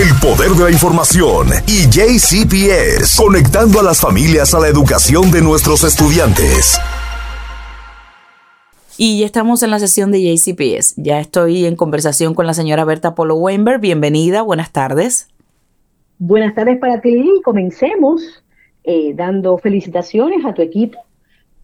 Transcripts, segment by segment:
El poder de la información y JCPS, conectando a las familias a la educación de nuestros estudiantes. Y ya estamos en la sesión de JCPS. Ya estoy en conversación con la señora Berta Polo Weinberg. Bienvenida, buenas tardes. Buenas tardes para ti. Comencemos eh, dando felicitaciones a tu equipo,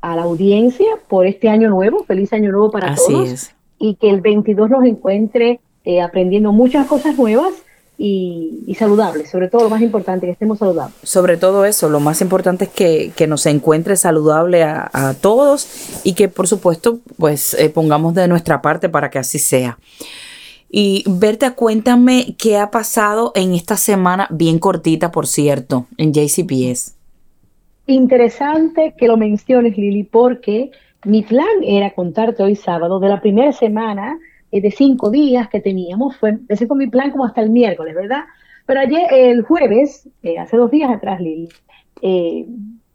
a la audiencia por este año nuevo. Feliz año nuevo para Así todos. es. Y que el 22 nos encuentre eh, aprendiendo muchas cosas nuevas y, y saludables. Sobre todo lo más importante, que estemos saludables. Sobre todo eso, lo más importante es que, que nos encuentre saludable a, a todos y que por supuesto pues eh, pongamos de nuestra parte para que así sea. Y Berta, cuéntame qué ha pasado en esta semana, bien cortita por cierto, en JCPS. Interesante que lo menciones, Lili, porque mi plan era contarte hoy sábado de la primera semana eh, de cinco días que teníamos. Fue, ese fue mi plan como hasta el miércoles, ¿verdad? Pero ayer, el jueves, eh, hace dos días atrás, Lili, eh,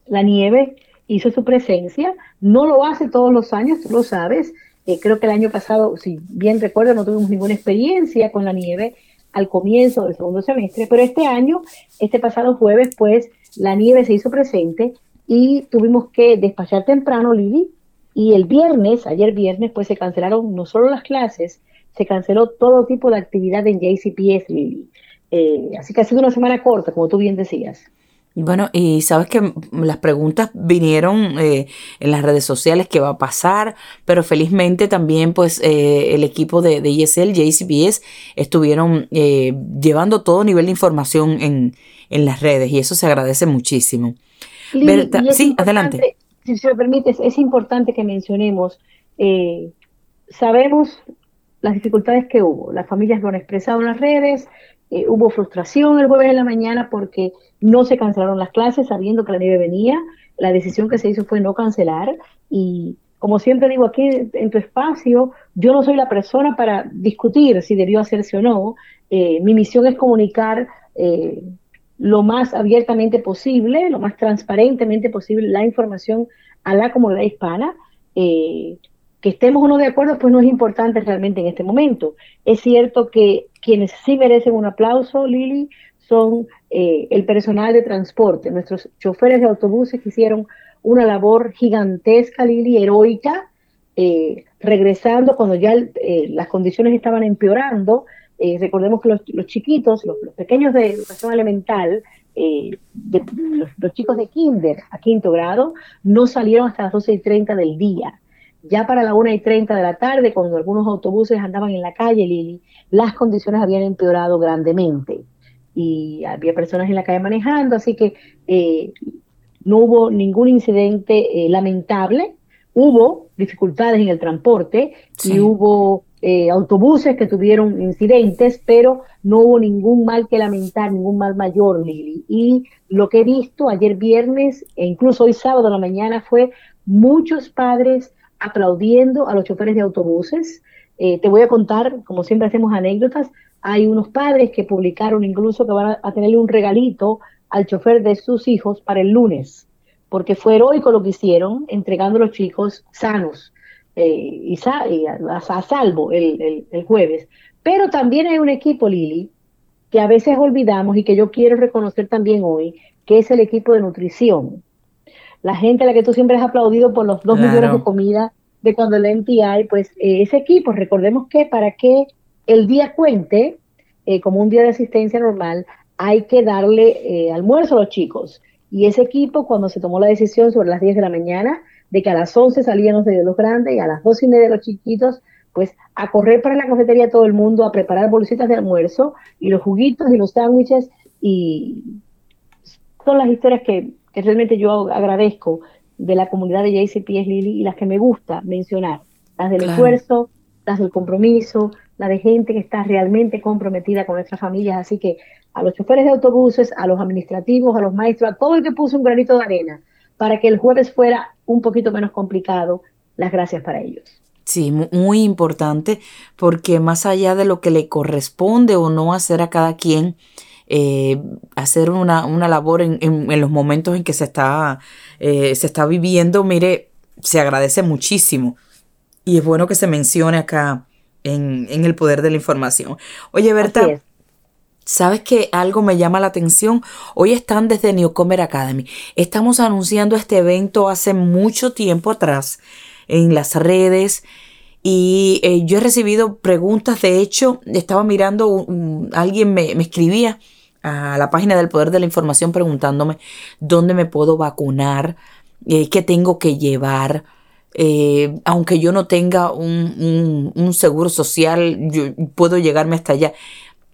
la nieve hizo su presencia. No lo hace todos los años, tú lo sabes. Creo que el año pasado, si bien recuerdo, no tuvimos ninguna experiencia con la nieve al comienzo del segundo semestre, pero este año, este pasado jueves, pues la nieve se hizo presente y tuvimos que despachar temprano, Lili, y el viernes, ayer viernes, pues se cancelaron no solo las clases, se canceló todo tipo de actividad en JCPS, Lili. Eh, así que ha sido una semana corta, como tú bien decías. Bueno, y sabes que las preguntas vinieron eh, en las redes sociales qué va a pasar, pero felizmente también pues eh, el equipo de, de ESL, JCPS, estuvieron eh, llevando todo nivel de información en, en las redes y eso se agradece muchísimo. Lili, Berta, sí, adelante. Si se me permites, es importante que mencionemos, eh, sabemos las dificultades que hubo, las familias lo han expresado en las redes, eh, hubo frustración el jueves en la mañana porque no se cancelaron las clases sabiendo que la nieve venía, la decisión que se hizo fue no cancelar. Y como siempre digo aquí en tu espacio, yo no soy la persona para discutir si debió hacerse o no, eh, mi misión es comunicar lo más abiertamente posible, lo más transparentemente posible la información a la comunidad hispana. Eh, que estemos o no de acuerdo, pues no es importante realmente en este momento. Es cierto que quienes sí merecen un aplauso, Lili, son eh, el personal de transporte, nuestros choferes de autobuses que hicieron una labor gigantesca, Lili, heroica, eh, regresando cuando ya eh, las condiciones estaban empeorando. Eh, recordemos que los, los chiquitos, los, los, pequeños de educación elemental, eh, de, los, los, chicos de kinder a quinto grado, no salieron hasta las 12 y 30 del día. Ya para la 1 y 30 de la tarde, cuando algunos autobuses andaban en la calle, Lili, las condiciones habían empeorado grandemente. Y había personas en la calle manejando, así que eh, no hubo ningún incidente lamentable. Hubo dificultades en el transporte sí. y hubo eh, autobuses que tuvieron incidentes, pero no hubo ningún mal que lamentar, ningún mal mayor, Lili. Y lo que he visto ayer viernes e incluso hoy sábado en la mañana fue muchos padres aplaudiendo a los choferes de autobuses. Eh, te voy a contar, como siempre hacemos anécdotas, hay unos padres que publicaron incluso que van a, a tenerle un regalito al chofer de sus hijos para el lunes, porque fue heroico lo que hicieron, entregando a los chicos sanos y, sa y a, a, salvo el, el, el, jueves. Pero también hay un equipo, Lili, que a veces olvidamos y que yo quiero reconocer también hoy, que es el equipo de nutrición. La gente a la que tú siempre has aplaudido por los dos claro. millones de comida de cuando el NTI, pues eh, ese equipo, recordemos que para que el día cuente, eh, como un día de asistencia normal, hay que darle eh, almuerzo a los chicos. Y ese equipo, cuando se tomó la decisión sobre las 10 de la mañana, de que a las 11 salían los de los grandes y a las 2 y media los chiquitos, pues a correr para la cafetería todo el mundo, a preparar bolsitas de almuerzo y los juguitos y los sándwiches. Y son las historias que, que realmente yo agradezco de la comunidad de JCPS Lili y las que me gusta mencionar, las del claro. esfuerzo, las del compromiso, la de gente que está realmente comprometida con nuestras familias. Así que a los choferes de autobuses, a los administrativos, a los maestros, a todo el que puso un granito de arena para que el jueves fuera un poquito menos complicado, las gracias para ellos. Sí, muy importante, porque más allá de lo que le corresponde o no hacer a cada quien, eh, hacer una, una labor en, en, en, los momentos en que se está, eh, se está viviendo, mire, se agradece muchísimo. Y es bueno que se mencione acá en, en el poder de la información. Oye, Berta, ¿Sabes que algo me llama la atención? Hoy están desde Newcomer Academy. Estamos anunciando este evento hace mucho tiempo atrás en las redes y eh, yo he recibido preguntas. De hecho, estaba mirando, alguien me, escribía a la página del Poder de la Información preguntándome dónde me puedo vacunar, eh, qué tengo que llevar. Eh, aunque yo no tenga un, un, seguro social, yo puedo llegarme hasta allá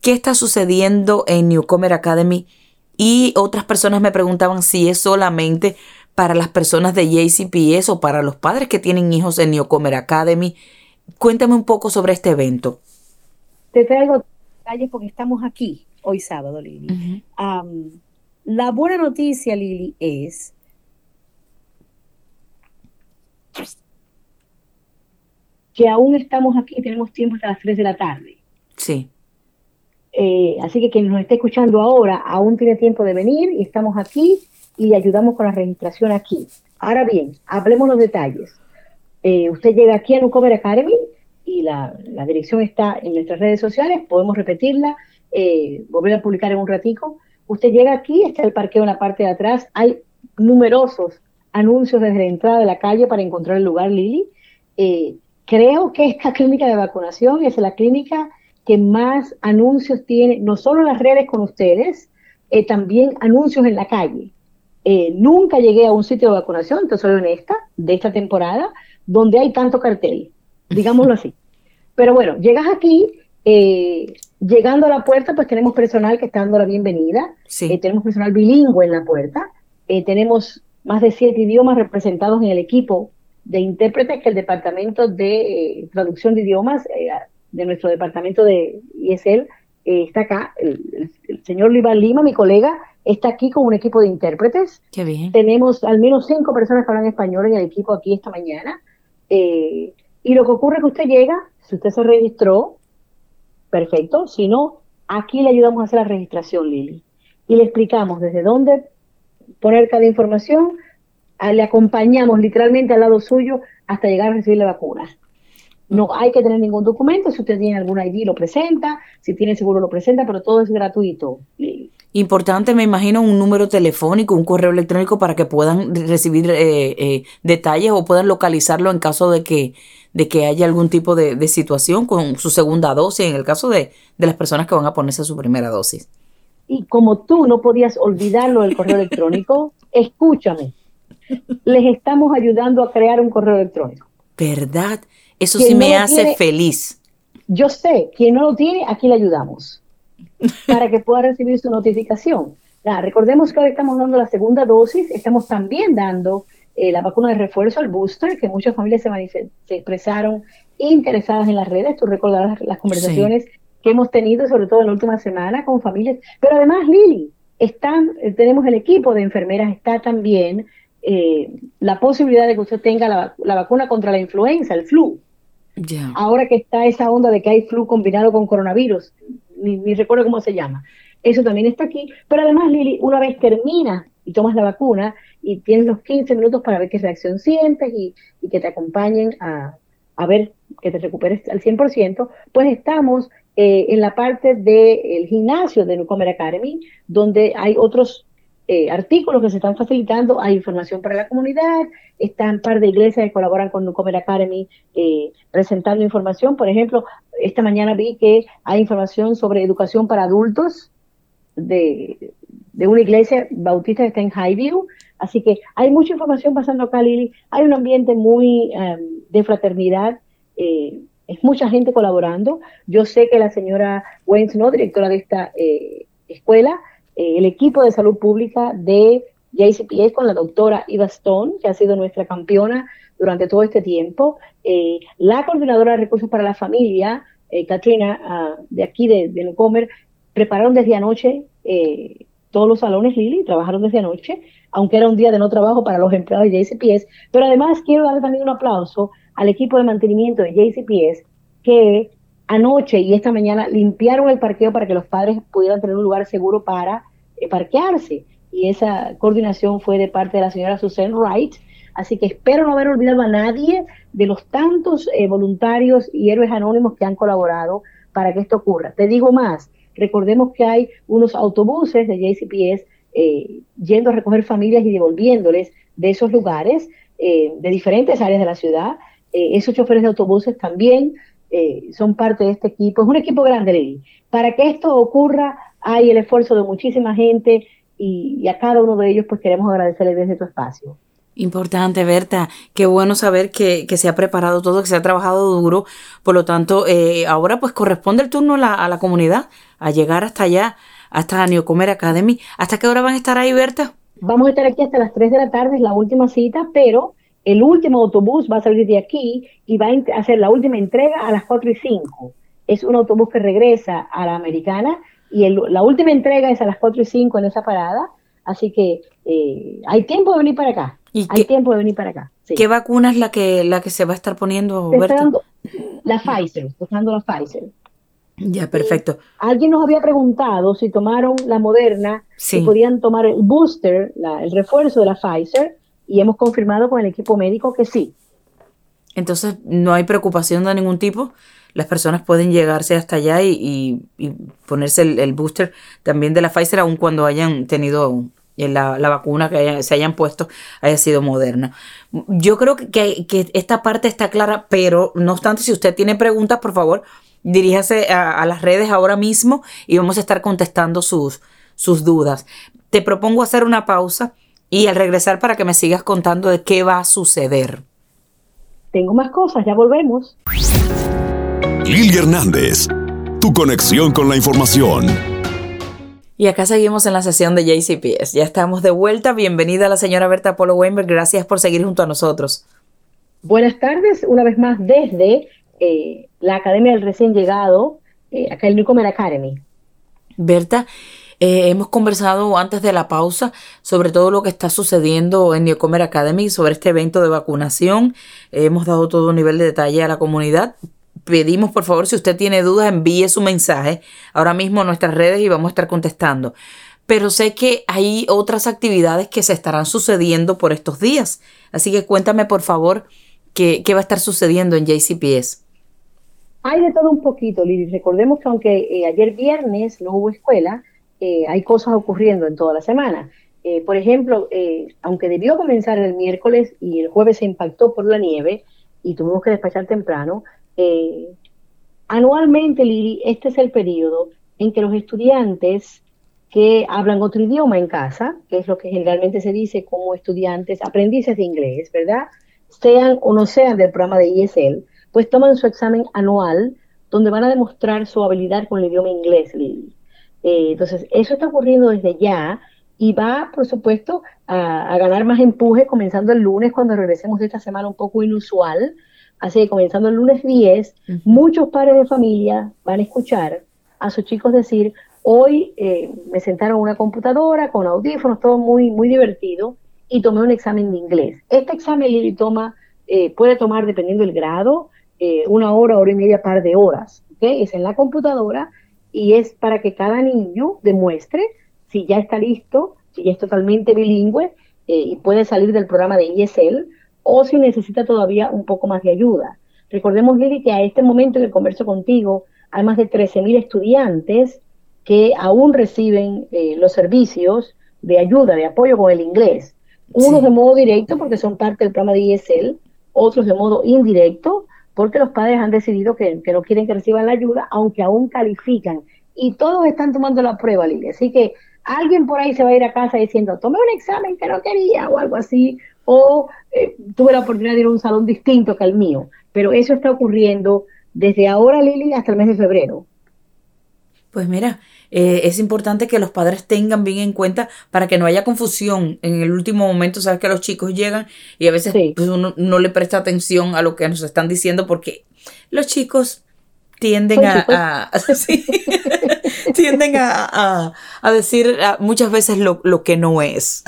qué está sucediendo en Newcomer Academy y otras personas me preguntaban si es solamente para las personas de JCPS o para los padres que tienen hijos en Newcomer Academy. Cuéntame un poco sobre este evento. Te traigo detalles porque estamos aquí hoy sábado, Lili. la buena noticia, Lili, es que aún estamos aquí, tenemos tiempo hasta las 3 de la tarde. Sí. Eh, así que quien nos esté escuchando ahora aún tiene tiempo de venir y estamos aquí y ayudamos con la registración aquí. Ahora bien, hablemos los detalles. Eh, usted llega aquí a Newcomer Academy y la, dirección está en nuestras redes sociales, podemos repetirla, eh, volver a publicar en un ratico. Usted llega aquí, está el parqueo en la parte de atrás, hay numerosos anuncios desde la entrada de la calle para encontrar el lugar, Lili. creo que esta clínica de vacunación es la clínica que más anuncios tiene, no solo en las redes con ustedes, eh, también anuncios en la calle. Eh, nunca llegué a un sitio de vacunación, te soy honesta, de esta temporada, donde hay tanto cartel, digámoslo así. Pero bueno, llegas aquí, eh, llegando a la puerta, pues tenemos personal que está dando la bienvenida, tenemos personal bilingüe en la puerta, tenemos más de siete idiomas representados en el equipo de intérpretes que el Departamento de Traducción de Idiomas de nuestro departamento de ISL eh, está acá. El, señor Liban Lima, mi colega, está aquí con un equipo de intérpretes. Qué bien. Tenemos al menos cinco personas que hablan español en el equipo aquí esta mañana. Eh, y lo que ocurre es que usted llega, si usted se registró, perfecto. Si no, aquí le ayudamos a hacer la registración, Lili. Y le explicamos desde dónde poner cada información, le acompañamos literalmente al lado suyo hasta llegar a recibir la vacuna. No hay que tener ningún documento, si usted tiene algún ID lo presenta, si tiene seguro lo presenta, pero todo es gratuito. Importante, me imagino, un número telefónico, un correo electrónico para que puedan recibir eh, eh, detalles o puedan localizarlo en caso de que, de que haya algún tipo de, situación con su segunda dosis, en el caso de, de las personas que van a ponerse su primera dosis. Y como tú no podías olvidarlo del correo electrónico, escúchame, les estamos ayudando a crear un correo electrónico. ¿Verdad? Eso sí me hace feliz. Yo sé, quien no lo tiene, aquí le ayudamos para que pueda recibir su notificación. recordemos que hoy estamos dando la segunda dosis, estamos también dando eh, la vacuna de refuerzo, el booster, que muchas familias se, expresaron interesadas en las redes. Tú recordarás las conversaciones que hemos tenido, sobre todo en la última semana, con familias. Pero además, Lili, están, eh, tenemos el equipo de enfermeras, está también eh, la posibilidad de que usted tenga la, la, vacuna contra la influenza, el flu. Ahora que está esa onda de que hay flu combinado con coronavirus, ni, recuerdo cómo se llama. Eso también está aquí. Pero además, Lili, una vez termina y tomas la vacuna y tienes los 15 minutos para ver qué reacción sientes y, que te acompañen a, ver que te recuperes al 100%, pues estamos eh, en la parte del gimnasio de Newcomer Academy, donde hay otros eh, artículos que se están facilitando, hay información para la comunidad, están un par de iglesias que colaboran con Newcomer Academy eh, presentando información. Por ejemplo, esta mañana vi que hay información sobre educación para adultos de, una iglesia bautista que está en Highview. Así que hay mucha información pasando acá, Lili. Hay un ambiente muy em, de fraternidad. Eh, es mucha gente colaborando. Yo sé que la señora Wayne Snow, directora de esta escuela, eh, el equipo de salud pública de JCPS con la doctora Eva Stone, que ha sido nuestra campeona durante todo este tiempo, eh, la coordinadora de recursos para la familia, eh, Katrina, ah, de aquí de, de Newcomer, prepararon desde anoche todos los salones Lili, trabajaron desde anoche, aunque era un día de no trabajo para los empleados de JCPS, pero además quiero darle también un aplauso al equipo de mantenimiento de JCPS que anoche y esta mañana limpiaron el parqueo para que los padres pudieran tener un lugar seguro para eh, parquearse. Y esa coordinación fue de parte de la señora Susan Wright. Así que espero no haber olvidado a nadie de los tantos eh, voluntarios y héroes anónimos que han colaborado para que esto ocurra. Te digo más, Recordemos que hay unos autobuses de JCPS eh, yendo a recoger familias y devolviéndoles de esos lugares, eh, de diferentes áreas de la ciudad. esos choferes de autobuses también son parte de este equipo. Es un equipo grande, Lili. Para que esto ocurra, hay el esfuerzo de muchísima gente y, y a cada uno de ellos pues queremos agradecerles desde tu espacio. Importante, Berta. Qué bueno saber que, se ha preparado todo, que se ha trabajado duro. Por lo tanto, eh, ahora pues corresponde el turno a la, a la, comunidad, a llegar hasta allá, hasta Neocomer Academy. ¿Hasta qué hora van a estar ahí, Berta? Vamos a estar aquí hasta las 3 de la tarde, es la última cita, pero el último autobús va a salir de aquí y va a hacer la última entrega a las 4 y 5. Es un autobús que regresa a la americana y la última entrega es a las 4 y 5 en esa parada. Así que eh, hay tiempo de venir para acá. Hay tiempo de venir para acá. ¿Qué vacuna es la que, la que se va a estar poniendo? la Pfizer, usando la Pfizer. Ya, perfecto. Alguien nos había preguntado si tomaron la Moderna, si podían tomar el booster, el refuerzo de la Pfizer, y hemos confirmado con el equipo médico que sí. Entonces, no hay preocupación de ningún tipo. Las personas pueden llegarse hasta allá y, ponerse el, booster también de la Pfizer, aun cuando hayan tenido la, vacuna que se hayan puesto haya sido moderna. Yo creo que, esta parte está clara, pero no obstante, si usted tiene preguntas, por favor, diríjase a, las redes ahora mismo y vamos a estar contestando sus dudas. Te propongo hacer una pausa y al regresar para que me sigas contando de qué va a suceder. Tengo más cosas, ya volvemos. Lili Hernández, tu conexión con la información. Y acá seguimos en la sesión de JCPS. Ya estamos de vuelta. Bienvenida a la señora Berta Polo Weinberg. Gracias por seguir junto a nosotros. Buenas tardes, una vez más desde eh, la Academia del Recién Llegado, eh, acá el Newcomer Academy. Berta, eh, hemos conversado antes de la pausa sobre todo lo que está sucediendo en Newcomer Academy, sobre este evento de vacunación. hemos dado todo un nivel de detalle a la comunidad, pedimos por favor, si usted tiene dudas, envíe su mensaje ahora mismo a nuestras redes y vamos a estar contestando. Pero sé que hay otras actividades que se estarán sucediendo por estos días. Así que cuéntame por favor qué, va a estar sucediendo en JCPS. Hay de todo un poquito, Lili. Recordemos que aunque eh, ayer viernes no hubo escuela, eh, hay cosas ocurriendo en toda la semana. Eh, por ejemplo, aunque debió comenzar el miércoles y el jueves se impactó por la nieve y tuvimos que despachar temprano, eh, anualmente, Lili, este es el periodo en que los estudiantes que hablan otro idioma en casa, que es lo que generalmente se dice como estudiantes, aprendices de inglés, ¿verdad? Sean o no sean del programa de ESL, pues toman su examen anual donde van a demostrar su habilidad con el idioma inglés, Lili. Eh, entonces, eso está ocurriendo desde ya y va, por supuesto, a, a, ganar más empuje comenzando el lunes cuando regresemos de esta semana un poco inusual, Así que comenzando el lunes 10, muchos padres de familia van a escuchar a sus chicos decir, hoy eh, me sentaron en una computadora con audífonos, todo muy, muy divertido, y tomé un examen de inglés. Este examen Lili toma, eh, puede tomar, dependiendo del grado, eh, una hora, hora y media, par de horas. ¿okay? Es en la computadora y es para que cada niño demuestre si ya está listo, si ya es totalmente bilingüe y puede salir del programa de ESL o si necesita todavía un poco más de ayuda. Recordemos, Lili, que a este momento en el converso contigo hay más de 13.000 estudiantes que aún reciben eh, los servicios de ayuda, de apoyo con el inglés. Unos de modo directo porque son parte del programa de ESL, otros de modo indirecto porque los padres han decidido que, que no quieren que reciban la ayuda, aunque aún califican. Y todos están tomando la prueba, Lili. Así que alguien por ahí se va a ir a casa diciendo, tomé un examen que no quería o algo así, o eh, tuve la oportunidad de ir a un salón distinto que el mío. Pero eso está ocurriendo desde ahora, Lili, hasta el mes de febrero. Pues mira, eh, es importante que los padres tengan bien en cuenta para que no haya confusión en el último momento. Sabes que los chicos llegan y a veces pues, uno no le presta atención a lo que nos están diciendo porque los chicos tienden a, tienden a, decir muchas veces lo, que no es.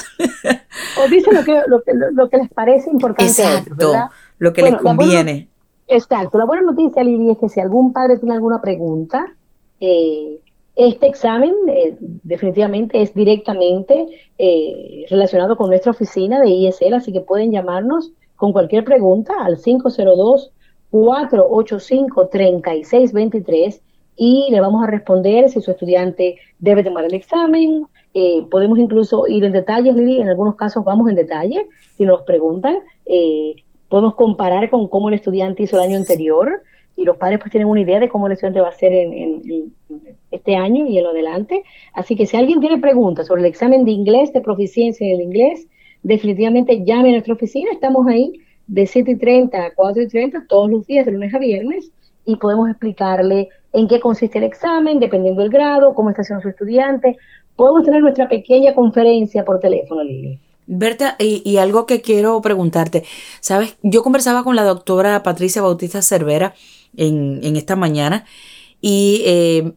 o dicen lo que, lo, que, les parece importante. Exacto, lo que les conviene. exacto. La buena noticia, Lili, es que si algún padre tiene alguna pregunta, eh, este examen eh, definitivamente es directamente eh, relacionado con nuestra oficina de ISL, así que pueden llamarnos con cualquier pregunta al 502 485-3623 y le vamos a responder si su estudiante debe tomar el examen. Eh, podemos incluso ir en detalles, Lili, en algunos casos vamos en detalle, si nos preguntan. Eh, podemos comparar con cómo el estudiante hizo el año anterior y los padres pues tienen una idea de cómo el estudiante va a hacer en, este año y en lo adelante. Así que si alguien tiene preguntas sobre el examen de inglés, de proficiencia en el inglés, definitivamente llame a nuestra oficina. Estamos ahí de 7 y 30 a 4 y 30 todos los días, de lunes a viernes, y podemos explicarle en qué consiste el examen, dependiendo del grado, cómo está haciendo su estudiante. Podemos tener nuestra pequeña conferencia por teléfono, Lili. Berta, y, algo que quiero preguntarte, sabes, yo conversaba con la doctora Patricia Bautista Cervera en, esta mañana y eh,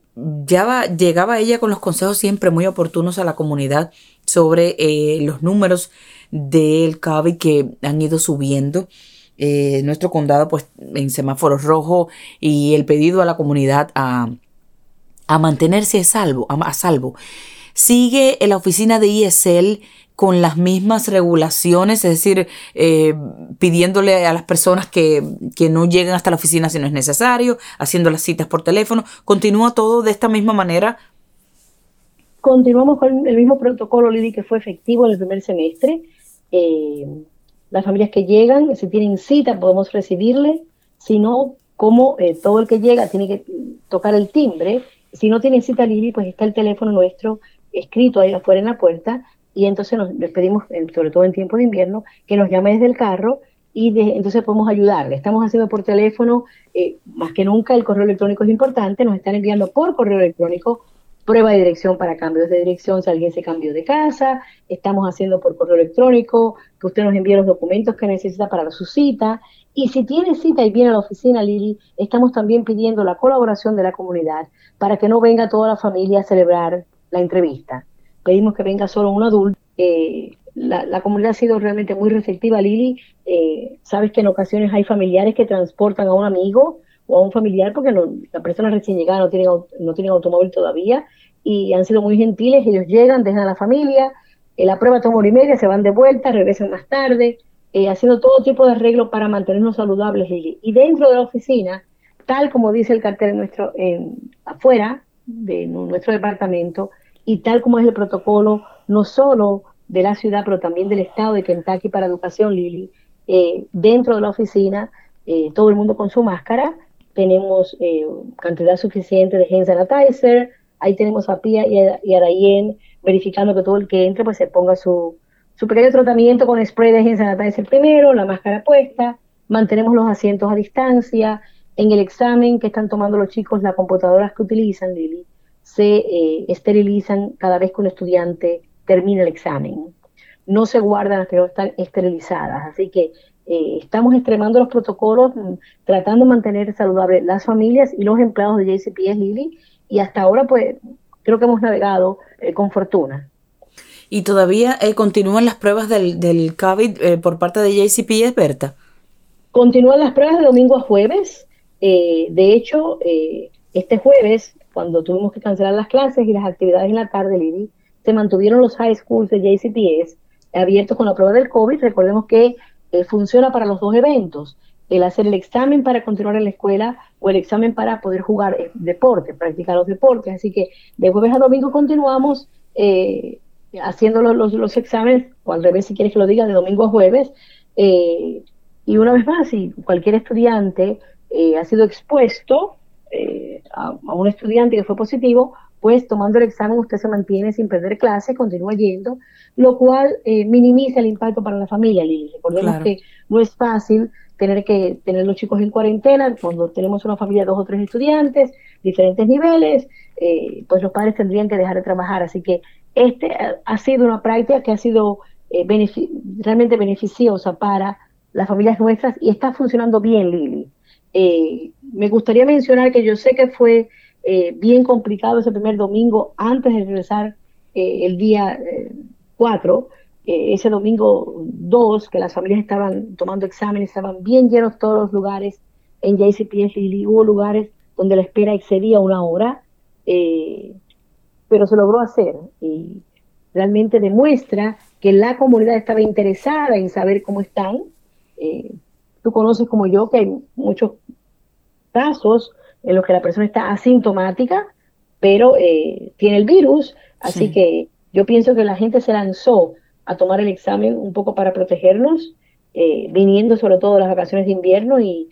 ya llegaba ella con los consejos siempre muy oportunos a la comunidad sobre eh, los números del COVID que han ido subiendo. Eh, nuestro condado pues en semáforos rojo y el pedido a la comunidad a, mantenerse a salvo, a, salvo. Sigue en la oficina de ISL con las mismas regulaciones, es decir, eh, pidiéndole a las personas que, que, no lleguen hasta la oficina si no es necesario, haciendo las citas por teléfono. ¿Continúa todo de esta misma manera Continuamos con el mismo protocolo, Lili, que fue efectivo en el primer semestre. Eh, las familias que llegan, si tienen cita, podemos recibirle. Si no, como eh, todo el que llega tiene que tocar el timbre. Si no tienen cita, Lili, pues está el teléfono nuestro escrito ahí afuera en la puerta. Y entonces nos, les pedimos, sobre todo en tiempo de invierno, que nos llame desde el carro y entonces podemos ayudarle. Estamos haciendo por teléfono, eh, más que nunca el correo electrónico es importante, nos están enviando por correo electrónico prueba de dirección para cambios de dirección si alguien se cambió de casa, estamos haciendo por correo electrónico, que usted nos envíe los documentos que necesita para su cita. Y si tiene cita y viene a la oficina, Lili, estamos también pidiendo la colaboración de la comunidad para que no venga toda la familia a celebrar la entrevista. Pedimos que venga solo un adulto. Eh, la, comunidad ha sido realmente muy receptiva, Lili. Eh, sabes que en ocasiones hay familiares que transportan a un amigo o a un familiar, porque la persona recién llegada no tiene, no tiene automóvil todavía, y han sido muy gentiles, ellos llegan, dejan a la familia, eh, la prueba toma hora y media, se van de vuelta, regresan más tarde, eh, haciendo todo tipo de arreglos para mantenernos saludables. Y, dentro de la oficina, tal como dice el cartel nuestro, afuera de nuestro departamento, y tal como es el protocolo, no solo de la ciudad, pero también del estado de Kentucky para educación, Lili, eh, dentro de la oficina, todo el mundo con su máscara, tenemos eh, cantidad suficiente de hand sanitizer, ahí tenemos a Pia y a, y verificando que todo el que entre pues se ponga su, su pequeño tratamiento con spray de hand sanitizer primero, la máscara puesta, mantenemos los asientos a distancia, en el examen que están tomando los chicos, las computadoras que utilizan, Lili, se eh, esterilizan cada vez que un estudiante termina el examen. No se guardan hasta que no están esterilizadas, así que eh, estamos extremando los protocolos, mm, tratando de mantener saludables las familias y los empleados de JCPS Lili, y hasta ahora pues creo que hemos navegado eh, con fortuna. ¿Y todavía eh, continúan las pruebas del, del COVID por parte de JCPS, Berta? Continúan las pruebas de domingo a jueves. de hecho, este jueves, cuando tuvimos que cancelar las clases y las actividades en la tarde, Lili, se mantuvieron los high schools de JCPS abiertos con la prueba del COVID. Recordemos que eh, funciona para los dos eventos, el hacer el examen para continuar en la escuela o el examen para poder jugar eh, deporte, practicar los deportes. Así que de jueves a domingo continuamos eh, haciendo los, los, exámenes, o al revés si quieres que lo diga, de domingo a jueves. y una vez más, si cualquier estudiante ha sido expuesto a, a, un estudiante que fue positivo, pues tomando el examen usted se mantiene sin perder clase, continúa yendo, lo cual eh, minimiza el impacto para la familia, Lili. Recordemos que no es fácil tener que tener los chicos en cuarentena cuando tenemos una familia de dos o tres estudiantes, diferentes niveles, eh, pues los padres tendrían que dejar de trabajar. Así que este ha sido una práctica que ha sido eh, realmente beneficiosa para las familias nuestras y está funcionando bien, Lili. Me gustaría mencionar que yo sé que fue eh, bien complicado ese primer domingo antes de regresar eh, el día 4, eh, ese domingo 2, que las familias estaban tomando exámenes, estaban bien llenos todos los lugares en JCPS y hubo lugares donde la espera excedía una hora, pero se logró hacer y realmente demuestra que la comunidad estaba interesada en saber cómo están. tú conoces como yo que hay muchos casos en los que la persona está asintomática, pero eh, tiene el virus, así que yo pienso que la gente se lanzó a tomar el examen un poco para protegernos, eh, viniendo sobre todo las vacaciones de invierno y,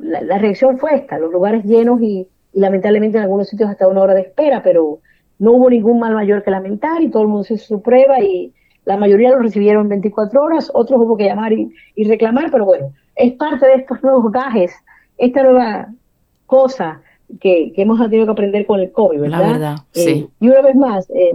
la, reacción fue esta, los lugares llenos y, lamentablemente en algunos sitios hasta una hora de espera, pero no hubo ningún mal mayor que lamentar y todo el mundo hizo su prueba y la mayoría lo recibieron en 24 horas, otros hubo que llamar y, reclamar, pero bueno, es parte de estos nuevos gajes, esta nueva cosa que, hemos tenido que aprender con el COVID, ¿verdad? La verdad, eh, sí. Y una vez más, eh,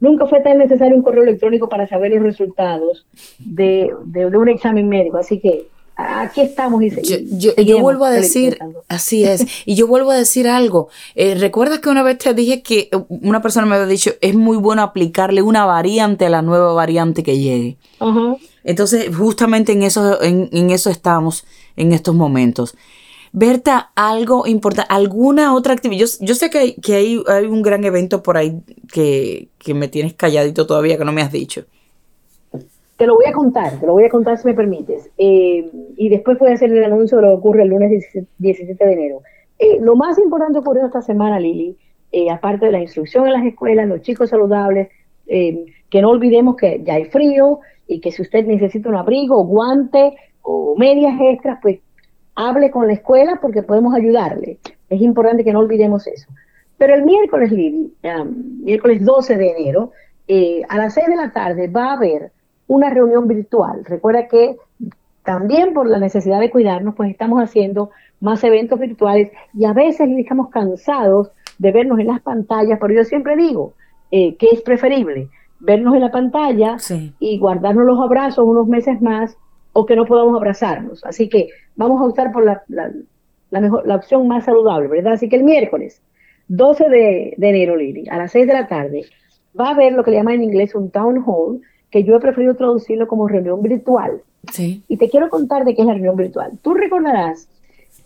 nunca fue tan necesario un correo electrónico para saber los resultados de, de, un examen médico, así que aquí estamos y, yo, yo, vuelvo a decir así es y yo vuelvo a decir algo eh, recuerdas que una vez te dije que una persona me había dicho es muy bueno aplicarle una variante a la nueva variante que llegue entonces justamente en eso en, en eso estamos en estos momentos Berta, algo importante, alguna otra actividad. Yo, sé que, hay, que hay, hay, un gran evento por ahí que, me tienes calladito todavía, que no me has dicho. Te lo voy a contar, te lo voy a contar si me permites. Eh, y después voy a hacer el anuncio de lo que ocurre el lunes 17 de enero. Eh, lo más importante ocurrió esta semana, Lili, eh, aparte de la instrucción en las escuelas, los chicos saludables, que no olvidemos que ya hay frío y que si usted necesita un abrigo, guante o medias extras, pues hable con la escuela porque podemos ayudarle. Es importante que no olvidemos eso. Pero el miércoles, Lili, miércoles 12 de enero, eh, a las 6 de la tarde va a haber una reunión virtual. Recuerda que también por la necesidad de cuidarnos, pues estamos haciendo más eventos virtuales y a veces estamos cansados de vernos en las pantallas, pero yo siempre digo eh, que es preferible vernos en la pantalla y guardarnos los abrazos unos meses más o que no podamos abrazarnos. Así que vamos a optar por la, la, mejor, la opción más saludable, ¿verdad? Así que el miércoles 12 de, enero, Lili, a las 6 de la tarde, va a haber lo que le llaman en inglés un town hall, que yo he preferido traducirlo como reunión virtual. Sí. Y te quiero contar de qué es la reunión virtual. Tú recordarás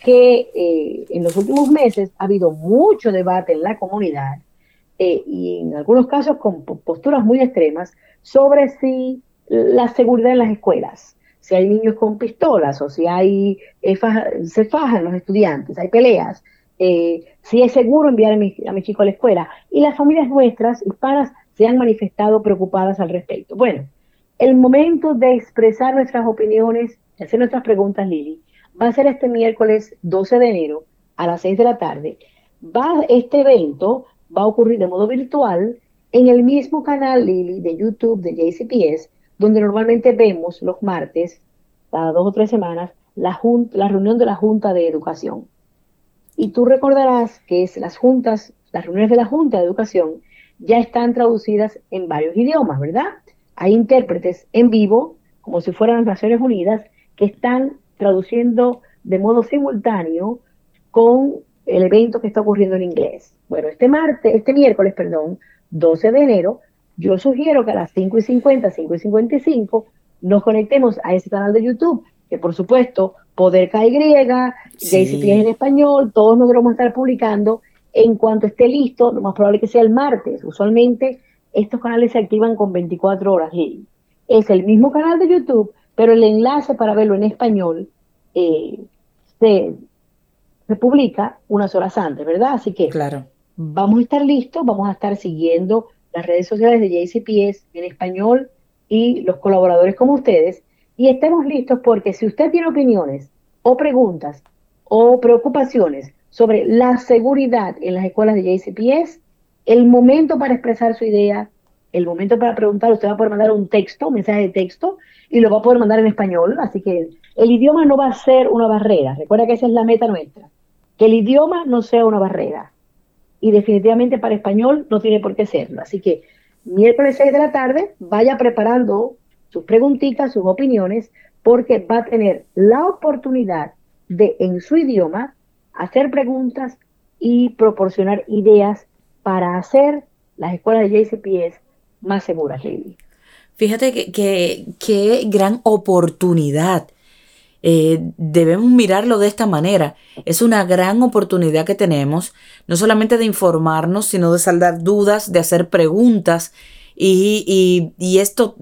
que eh, en los últimos meses ha habido mucho debate en la comunidad eh, y en algunos casos con posturas muy extremas sobre si la seguridad en las escuelas si hay niños con pistolas o si hay eh, se fajan los estudiantes, hay peleas, eh, si es seguro enviar a mi, a chico a la escuela. Y las familias nuestras hispanas se han manifestado preocupadas al respecto. Bueno, el momento de expresar nuestras opiniones, de hacer nuestras preguntas, Lili, va a ser este miércoles 12 de enero a las 6 de la tarde. Va, este evento va a ocurrir de modo virtual en el mismo canal, Lili, de YouTube de JCPS, donde normalmente vemos los martes, cada dos o tres semanas, la, reunión de la Junta de Educación. Y tú recordarás que es las juntas, las reuniones de la Junta de Educación ya están traducidas en varios idiomas, ¿verdad? Hay intérpretes en vivo, como si fueran las Naciones Unidas, que están traduciendo de modo simultáneo con el evento que está ocurriendo en inglés. Bueno, este martes, este miércoles, perdón, 12 de enero, yo sugiero que a las 5 y 50, 5 y 55, nos conectemos a ese canal de YouTube, que por supuesto, Poder KY, sí. en español, todos nos vamos a estar publicando. En cuanto esté listo, lo más probable que sea el martes. Usualmente estos canales se activan con 24 horas, Es el mismo canal de YouTube, pero el enlace para verlo en español eh, se, se publica unas horas antes, ¿verdad? Así que claro. Vamos a estar listos, vamos a estar siguiendo las redes sociales de JCPS en español y los colaboradores como ustedes. Y estemos listos porque si usted tiene opiniones o preguntas o preocupaciones sobre la seguridad en las escuelas de JCPS, el momento para expresar su idea, el momento para preguntar, usted va a poder mandar un texto, un mensaje de texto, y lo va a poder mandar en español. Así que el idioma no va a ser una barrera. Recuerda que esa es la meta nuestra. Que el idioma no sea una barrera y definitivamente para español no tiene por qué serlo. Así que miércoles 6 de la tarde, vaya preparando sus preguntitas, sus opiniones, porque va a tener la oportunidad de en su idioma hacer preguntas y proporcionar ideas para hacer las escuelas de JCPS más seguras, Lili. Fíjate que, que, gran oportunidad eh, debemos mirarlo de esta manera. Es una gran oportunidad que tenemos, no solamente de informarnos, sino de saldar dudas, de hacer preguntas. Y, esto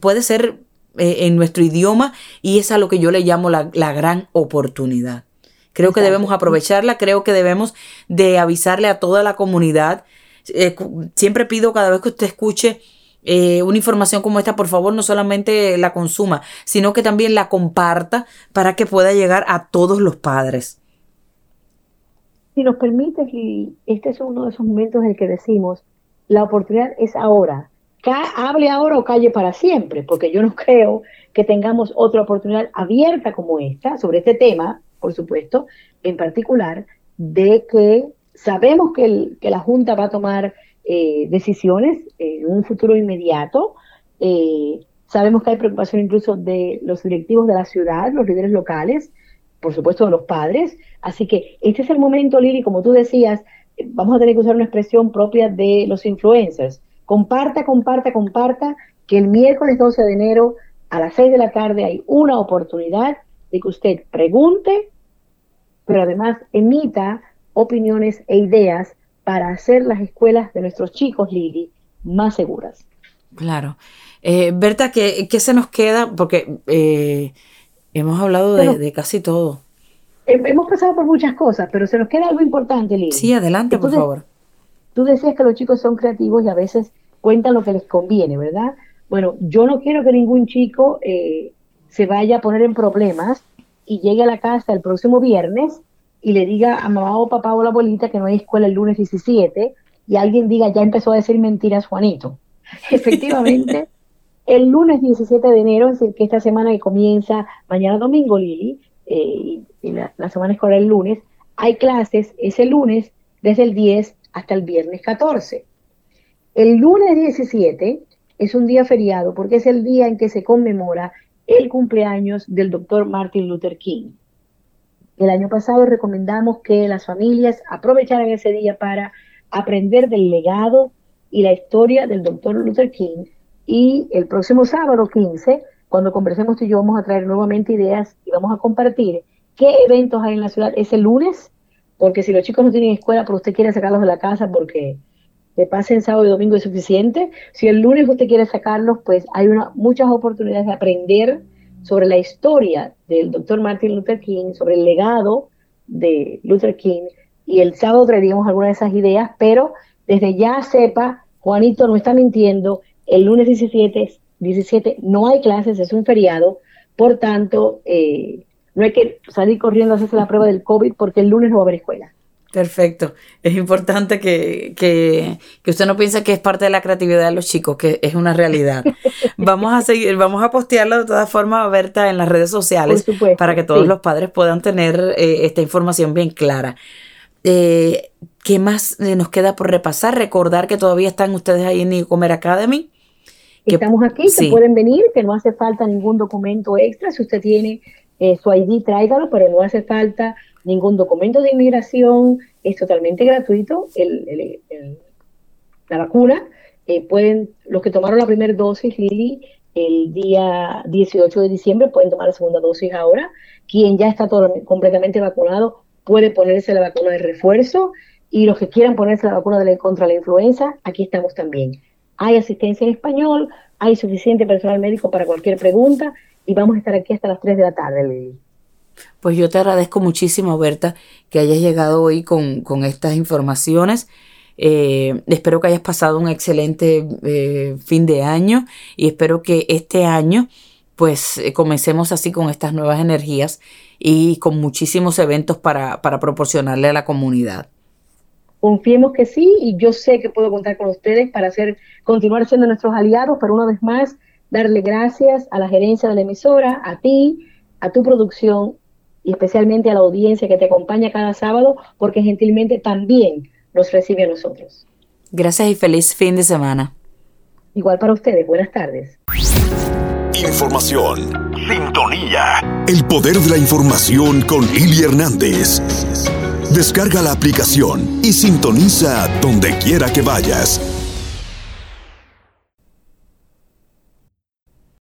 puede ser eh, en nuestro idioma y es a lo que yo le llamo la, gran oportunidad. Creo que debemos aprovecharla, creo que debemos de avisarle a toda la comunidad. Eh, siempre pido cada vez que usted escuche eh, una información como esta, por favor, no solamente la consuma, sino que también la comparta para que pueda llegar a todos los padres. Si nos permites, este es uno de esos momentos en el que decimos, la oportunidad es ahora. hable ahora o calle para siempre, porque yo no creo que tengamos otra oportunidad abierta como esta, sobre este tema, por supuesto, en particular, de que sabemos que, la Junta va a tomar eh, decisiones en un futuro inmediato. Eh, sabemos que hay preocupación incluso de los directivos de la ciudad, los líderes locales, por supuesto de los padres. Así que este es el momento, Lili, como tú decías, vamos a tener que usar una expresión propia de los influencers. Comparta, comparta, comparta, que el miércoles 12 de enero a las 6 de la tarde hay una oportunidad de que usted pregunte, pero además emita opiniones e ideas para hacer las escuelas de nuestros chicos, Lili, más seguras. Claro. Eh, Berta, ¿qué, se nos queda? Porque eh, hemos hablado de, casi todo. Hemos pasado por muchas cosas, pero se nos queda algo importante, Lili. Sí, adelante, por favor. Tú decías que los chicos son creativos y a veces cuentan lo que les conviene, ¿verdad? Bueno, yo no quiero que ningún chico eh, se vaya a poner en problemas y llegue a la casa el próximo viernes y le diga a mamá o papá o la abuelita que no hay escuela el lunes 17 y alguien diga, ya empezó a decir mentiras Juanito. Efectivamente, el lunes 17 de enero, es decir, que esta semana que comienza mañana domingo, Lili, eh, y la, la, semana escolar el lunes, hay clases ese lunes desde el 10 hasta el viernes 14. El lunes 17 es un día feriado porque es el día en que se conmemora el cumpleaños del doctor Martin Luther King. El año pasado recomendamos que las familias aprovecharan ese día para aprender del legado y la historia del doctor Luther King. Y el próximo sábado 15, cuando conversemos tú y yo, vamos a traer nuevamente ideas y vamos a compartir qué eventos hay en la ciudad ese lunes, porque si los chicos no tienen escuela, pero usted quiere sacarlos de la casa porque que pasen sábado y domingo es suficiente. Si el lunes usted quiere sacarlos, pues hay muchas oportunidades de aprender sobre la historia del doctor Martin Luther King, sobre el legado de Luther King. Y el sábado traeríamos algunas de esas ideas, pero desde ya sepa, Juanito no está mintiendo, el lunes 17, 17 no hay clases, es un feriado, por tanto, eh, no hay que salir corriendo a hacerse la prueba del COVID porque el lunes no va a haber escuela. Perfecto. Es importante que, que, que, usted no piense que es parte de la creatividad de los chicos, que es una realidad. Vamos a seguir, vamos a postearlo de todas formas, Berta, en las redes sociales para que todos los padres puedan tener eh, esta información bien clara. Eh, ¿Qué más eh, nos queda por repasar? Recordar que todavía están ustedes ahí en Nicomer Academy. Estamos aquí, que pueden venir, que no hace falta ningún documento extra. Si usted tiene su ID, tráigalo, pero no hace falta ningún documento de inmigración, es totalmente gratuito la vacuna. Eh, pueden, los que tomaron la primera dosis, Lili, el día 18 de diciembre, pueden tomar la segunda dosis ahora. Quien ya está todo, completamente vacunado puede ponerse la vacuna de refuerzo y los que quieran ponerse la vacuna de contra la influenza, aquí estamos también. Hay asistencia en español, hay suficiente personal médico para cualquier pregunta y vamos a estar aquí hasta las 3 de la tarde, Lili. Pues yo te agradezco muchísimo, Berta, que hayas llegado hoy con, estas informaciones. Eh, espero que hayas pasado un excelente eh, fin de año y espero que este año pues eh, comencemos así con estas nuevas energías y con muchísimos eventos para, para proporcionarle a la comunidad. Confiemos que sí y yo sé que puedo contar con ustedes para hacer, continuar siendo nuestros aliados, pero una vez más darle gracias a la gerencia de la emisora, a ti, a tu producción y especialmente a la audiencia que te acompaña cada sábado, porque gentilmente también nos recibe a nosotros. Gracias y feliz fin de semana. Igual para ustedes, buenas tardes. Información, sintonía, el poder de la información con Lili Hernández. Descarga la aplicación y sintoniza donde quiera que vayas.